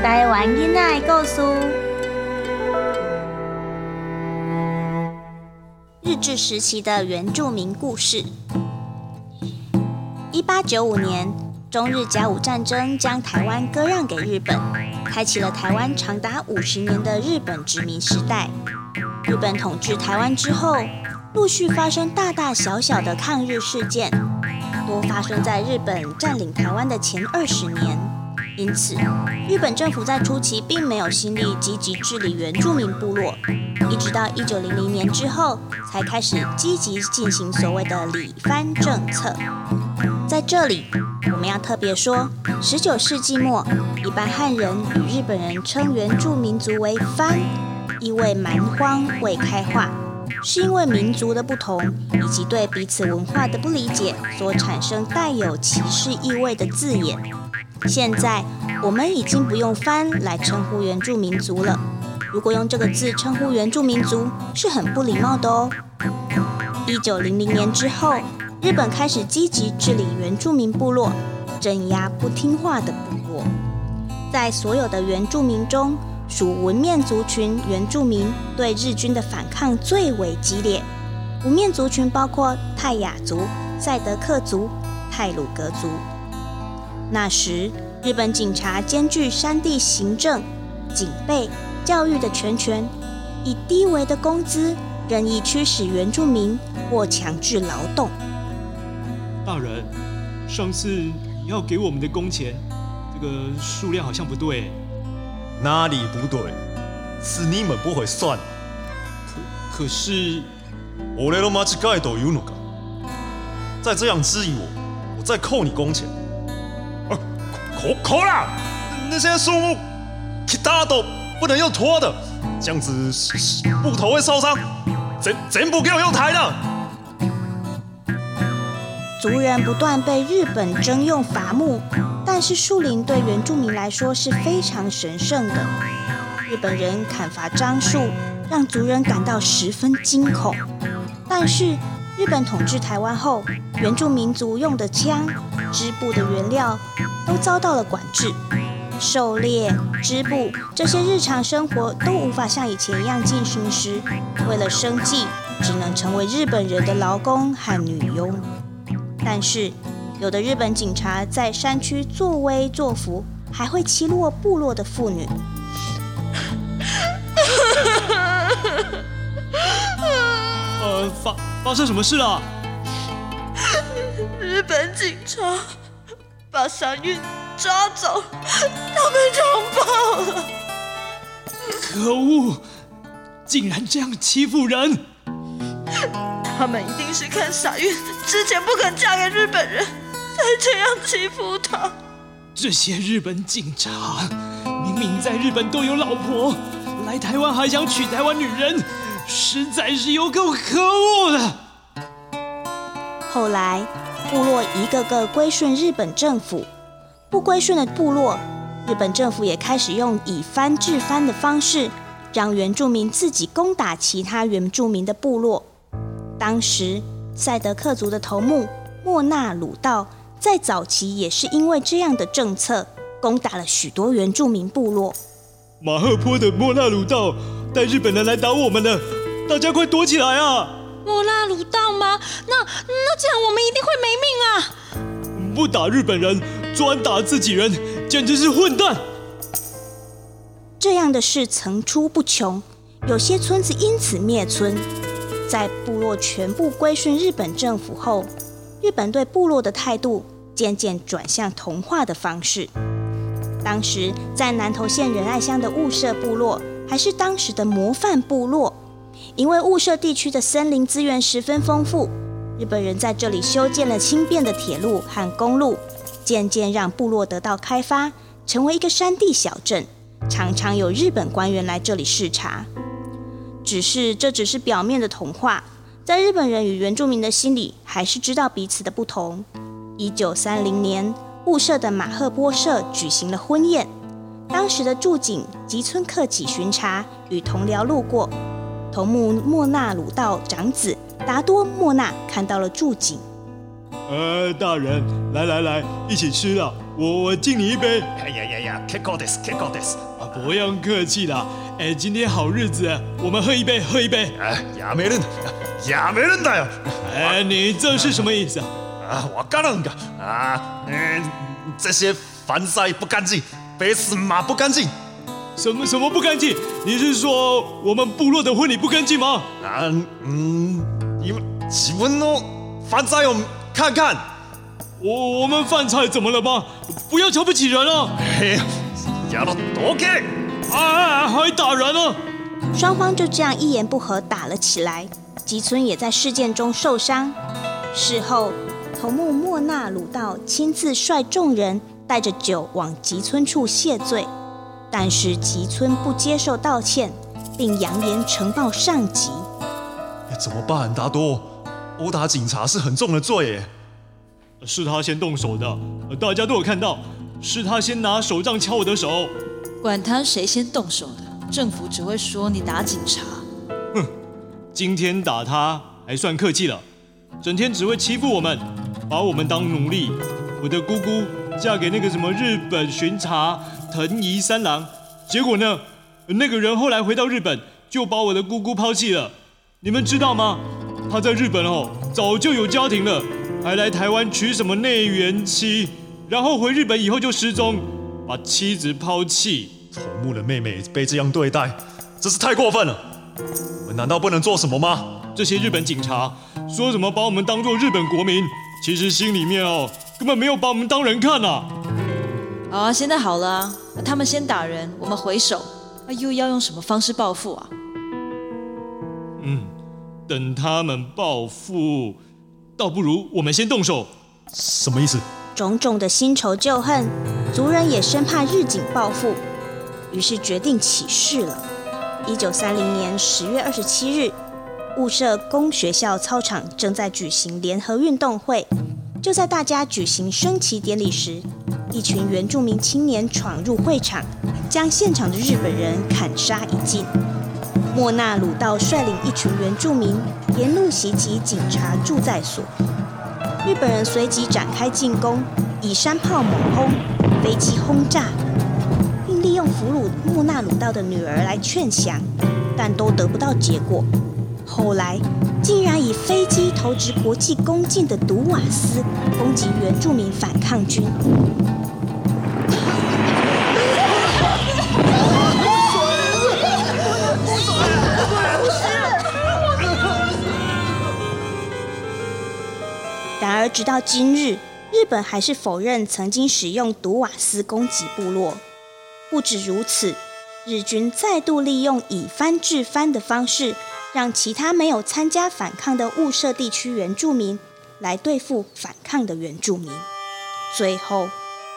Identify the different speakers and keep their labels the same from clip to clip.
Speaker 1: 台湾囡仔的故事。日治时期的原住民故事。一八九五年，中日甲午战争将台湾割让给日本，开启了台湾长达五十年的日本殖民时代。日本统治台湾之后，陆续发生大大小小的抗日事件，多发生在日本占领台湾的前二十年。因此，日本政府在初期并没有心力积极治理原住民部落，一直到一九零零年之后，才开始积极进行所谓的里番政策。在这里，我们要特别说，十九世纪末，一般汉人与日本人称原住民族为番，意味蛮荒未开化，是因为民族的不同以及对彼此文化的不理解所产生带有歧视意味的字眼。现在我们已经不用“番”来称呼原住民族了。如果用这个字称呼原住民族，是很不礼貌的哦。一九零零年之后，日本开始积极治理原住民部落，镇压不听话的部落。在所有的原住民中，属文面族群原住民对日军的反抗最为激烈。文面族群包括泰雅族、赛德克族、泰鲁格族。那时，日本警察兼具山地行政、警备、教育的全权，以低微的工资任意驱使原住民或强制劳动。
Speaker 2: 大人，上次你要给我们的工钱，这个数量好像不对。
Speaker 3: 哪里不对？是你们不会算。
Speaker 2: 可可是，
Speaker 3: 我来了马吉盖都有那个。再这样质疑我，我再扣你工钱。扣扣啦！那些树木，其他都不能用拖的，这样子木头会受伤。全全部给我用抬的。
Speaker 1: 族人不断被日本征用伐木，但是树林对原住民来说是非常神圣的。日本人砍伐樟树，让族人感到十分惊恐。但是日本统治台湾后，原住民族用的枪、织布的原料都遭到了管制，狩猎、织布这些日常生活都无法像以前一样进行时，为了生计，只能成为日本人的劳工和女佣。但是，有的日本警察在山区作威作福，还会欺落部落的妇女。
Speaker 2: 呃，发发生什么事了？
Speaker 4: 日本警察把傻运抓走，他被强暴了。
Speaker 2: 可恶！竟然这样欺负人！
Speaker 4: 他们一定是看傻运之前不肯嫁给日本人，才这样欺负他。
Speaker 2: 这些日本警察明明在日本都有老婆，来台湾还想娶台湾女人，实在是有够可恶的。
Speaker 1: 后来，部落一个个归顺日本政府，不归顺的部落，日本政府也开始用以番制番的方式，让原住民自己攻打其他原住民的部落。当时，赛德克族的头目莫纳鲁道在早期也是因为这样的政策，攻打了许多原住民部落。
Speaker 2: 马赫坡的莫纳鲁道带日本人来打我们了，大家快躲起来啊！
Speaker 4: 莫拉鲁道吗？那那这样我们一定会没
Speaker 2: 命啊！不打日本人，专打自己人，简直是混蛋！
Speaker 1: 这样的事层出不穷，有些村子因此灭村。在部落全部归顺日本政府后，日本对部落的态度渐渐转向同化的方式。当时在南投县仁爱乡的雾社部落，还是当时的模范部落，因为雾社地区的森林资源十分丰富，日本人在这里修建了轻便的铁路和公路，渐渐让部落得到开发，成为一个山地小镇，常常有日本官员来这里视察。只是这只是表面的童话，在日本人与原住民的心里，还是知道彼此的不同。一九三零年，雾社的马赫波社举行了婚宴，当时的驻警吉村克己巡查，与同僚路过，头目莫纳鲁道长子达多莫纳看到了驻警，
Speaker 2: 呃，大人，来来来，一起吃了，我我敬你一杯。
Speaker 3: 哎呀呀呀，Kiko des Kiko des，
Speaker 2: 啊，不用客气啦。哎，今天好日子，我们喝一杯，喝一杯。
Speaker 3: 哎，亚美人，亚美人的呀。
Speaker 2: 哎，你这是什么意思啊？
Speaker 3: 啊，我干了个啊，嗯，这些饭菜不干净，杯子马不干净。
Speaker 2: 什么什么不干净？你是说我们部落的婚礼不干净吗？
Speaker 3: 啊，嗯，你们基本的饭菜我看看。
Speaker 2: 我我们饭菜怎么了吗？不要瞧不起人啊！
Speaker 3: 嘿，要了多给！
Speaker 2: 啊，还打人了！
Speaker 1: 双方就这样一言不合打了起来。吉村也在事件中受伤。事后，头目莫纳鲁道亲自率众人带着酒往吉村处谢罪，但是吉村不接受道歉，并扬言呈报上级。
Speaker 3: 怎么办，达多？殴打警察是很重的罪耶。
Speaker 2: 是他先动手的，大家都有看到，是他先拿手杖敲我的手。
Speaker 4: 管他谁先动手的，政府只会说你打警察。
Speaker 2: 哼，今天打他还算客气了，整天只会欺负我们，把我们当奴隶。我的姑姑嫁给那个什么日本巡查藤宜三郎，结果呢，那个人后来回到日本，就把我的姑姑抛弃了。你们知道吗？他在日本哦，早就有家庭了。还来台湾娶什么内缘妻，然后回日本以后就失踪，把妻子抛弃。
Speaker 3: 头目的妹妹被这样对待，真是太过分了。我们难道不能做什么吗？
Speaker 2: 这些日本警察说什么把我们当做日本国民，其实心里面哦根本没有把我们当人看呐。
Speaker 4: 好啊，现在好了，他们先打人，我们回手，那又要用什么方式报复啊？
Speaker 2: 嗯，等他们报复。倒不如我们先动手，
Speaker 3: 什么意思？
Speaker 1: 种种的新仇旧恨，族人也生怕日警报复，于是决定起事了。一九三零年十月二十七日，雾社公学校操场正在举行联合运动会，就在大家举行升旗典礼时，一群原住民青年闯入会场，将现场的日本人砍杀一尽。莫纳鲁道率领一群原住民沿路袭击警察驻在所，日本人随即展开进攻，以山炮猛轰、飞机轰炸，并利用俘虏莫纳鲁道的女儿来劝降，但都得不到结果。后来竟然以飞机投掷国际公禁的毒瓦斯攻击原住民反抗军。然而，直到今日，日本还是否认曾经使用毒瓦斯攻击部落。不止如此，日军再度利用以番制番的方式，让其他没有参加反抗的雾社地区原住民来对付反抗的原住民。最后，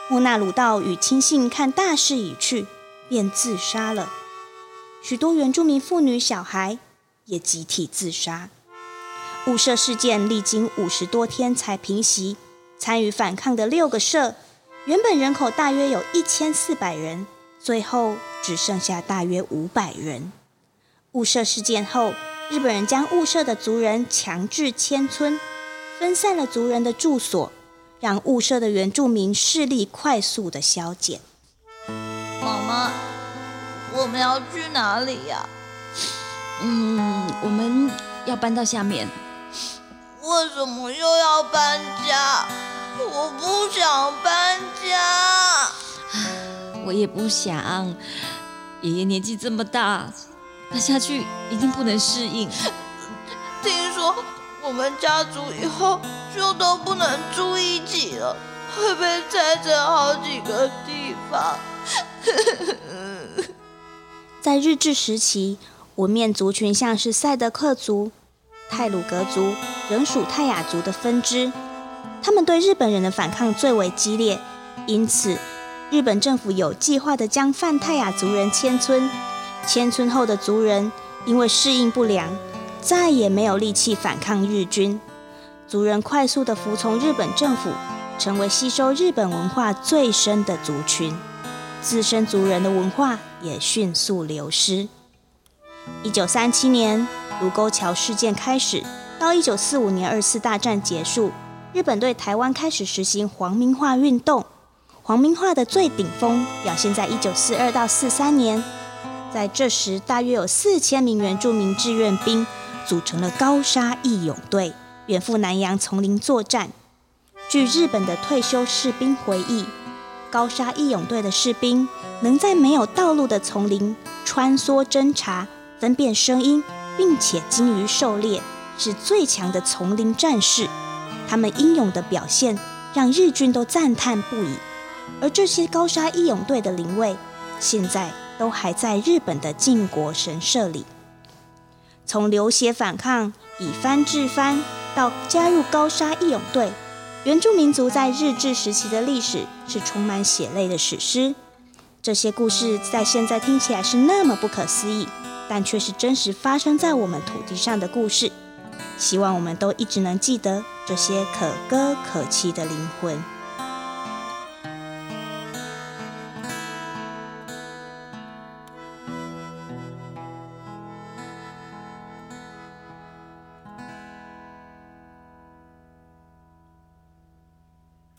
Speaker 1: 莫纳鲁道与亲信看大势已去，便自杀了。许多原住民妇女、小孩也集体自杀。雾社事件历经五十多天才平息，参与反抗的六个社，原本人口大约有一千四百人，最后只剩下大约五百人。雾社事件后，日本人将雾社的族人强制迁村，分散了族人的住所，让雾社的原住民势力快速的消减。
Speaker 5: 妈妈，我们要去哪里呀？
Speaker 6: 嗯，我们要搬到下面。
Speaker 5: 为什么又要搬家？我不想搬家。
Speaker 6: 我也不想。爷爷年纪这么大，搬下去一定不能适应。
Speaker 5: 听说我们家族以后就都不能住一起了，会被拆成好几个地方。
Speaker 1: 在日治时期，文面族群像是赛德克族。泰鲁格族仍属泰雅族的分支，他们对日本人的反抗最为激烈，因此日本政府有计划的将泛泰雅族人迁村。迁村后的族人因为适应不良，再也没有力气反抗日军。族人快速的服从日本政府，成为吸收日本文化最深的族群，自身族人的文化也迅速流失。一九三七年。卢沟桥事件开始，到一九四五年二次大战结束，日本对台湾开始实行皇民化运动。皇民化的最顶峰表现在一九四二到四三年，在这时大约有四千名原住民志愿兵组成了高沙义勇队，远赴南洋丛林作战。据日本的退休士兵回忆，高沙义勇队的士兵能在没有道路的丛林穿梭侦查、分辨声音，并且精于狩猎，是最强的丛林战士。他们英勇的表现让日军都赞叹不已。而这些高沙义勇队的灵位，现在都还在日本的靖国神社里。从流血反抗、以藩治藩，到加入高沙义勇队。原住民族在日治时期的历史是充满血泪的史诗，这些故事在现在听起来是那么不可思议，但却是真实发生在我们土地上的故事。希望我们都一直能记得这些可歌可泣的灵魂。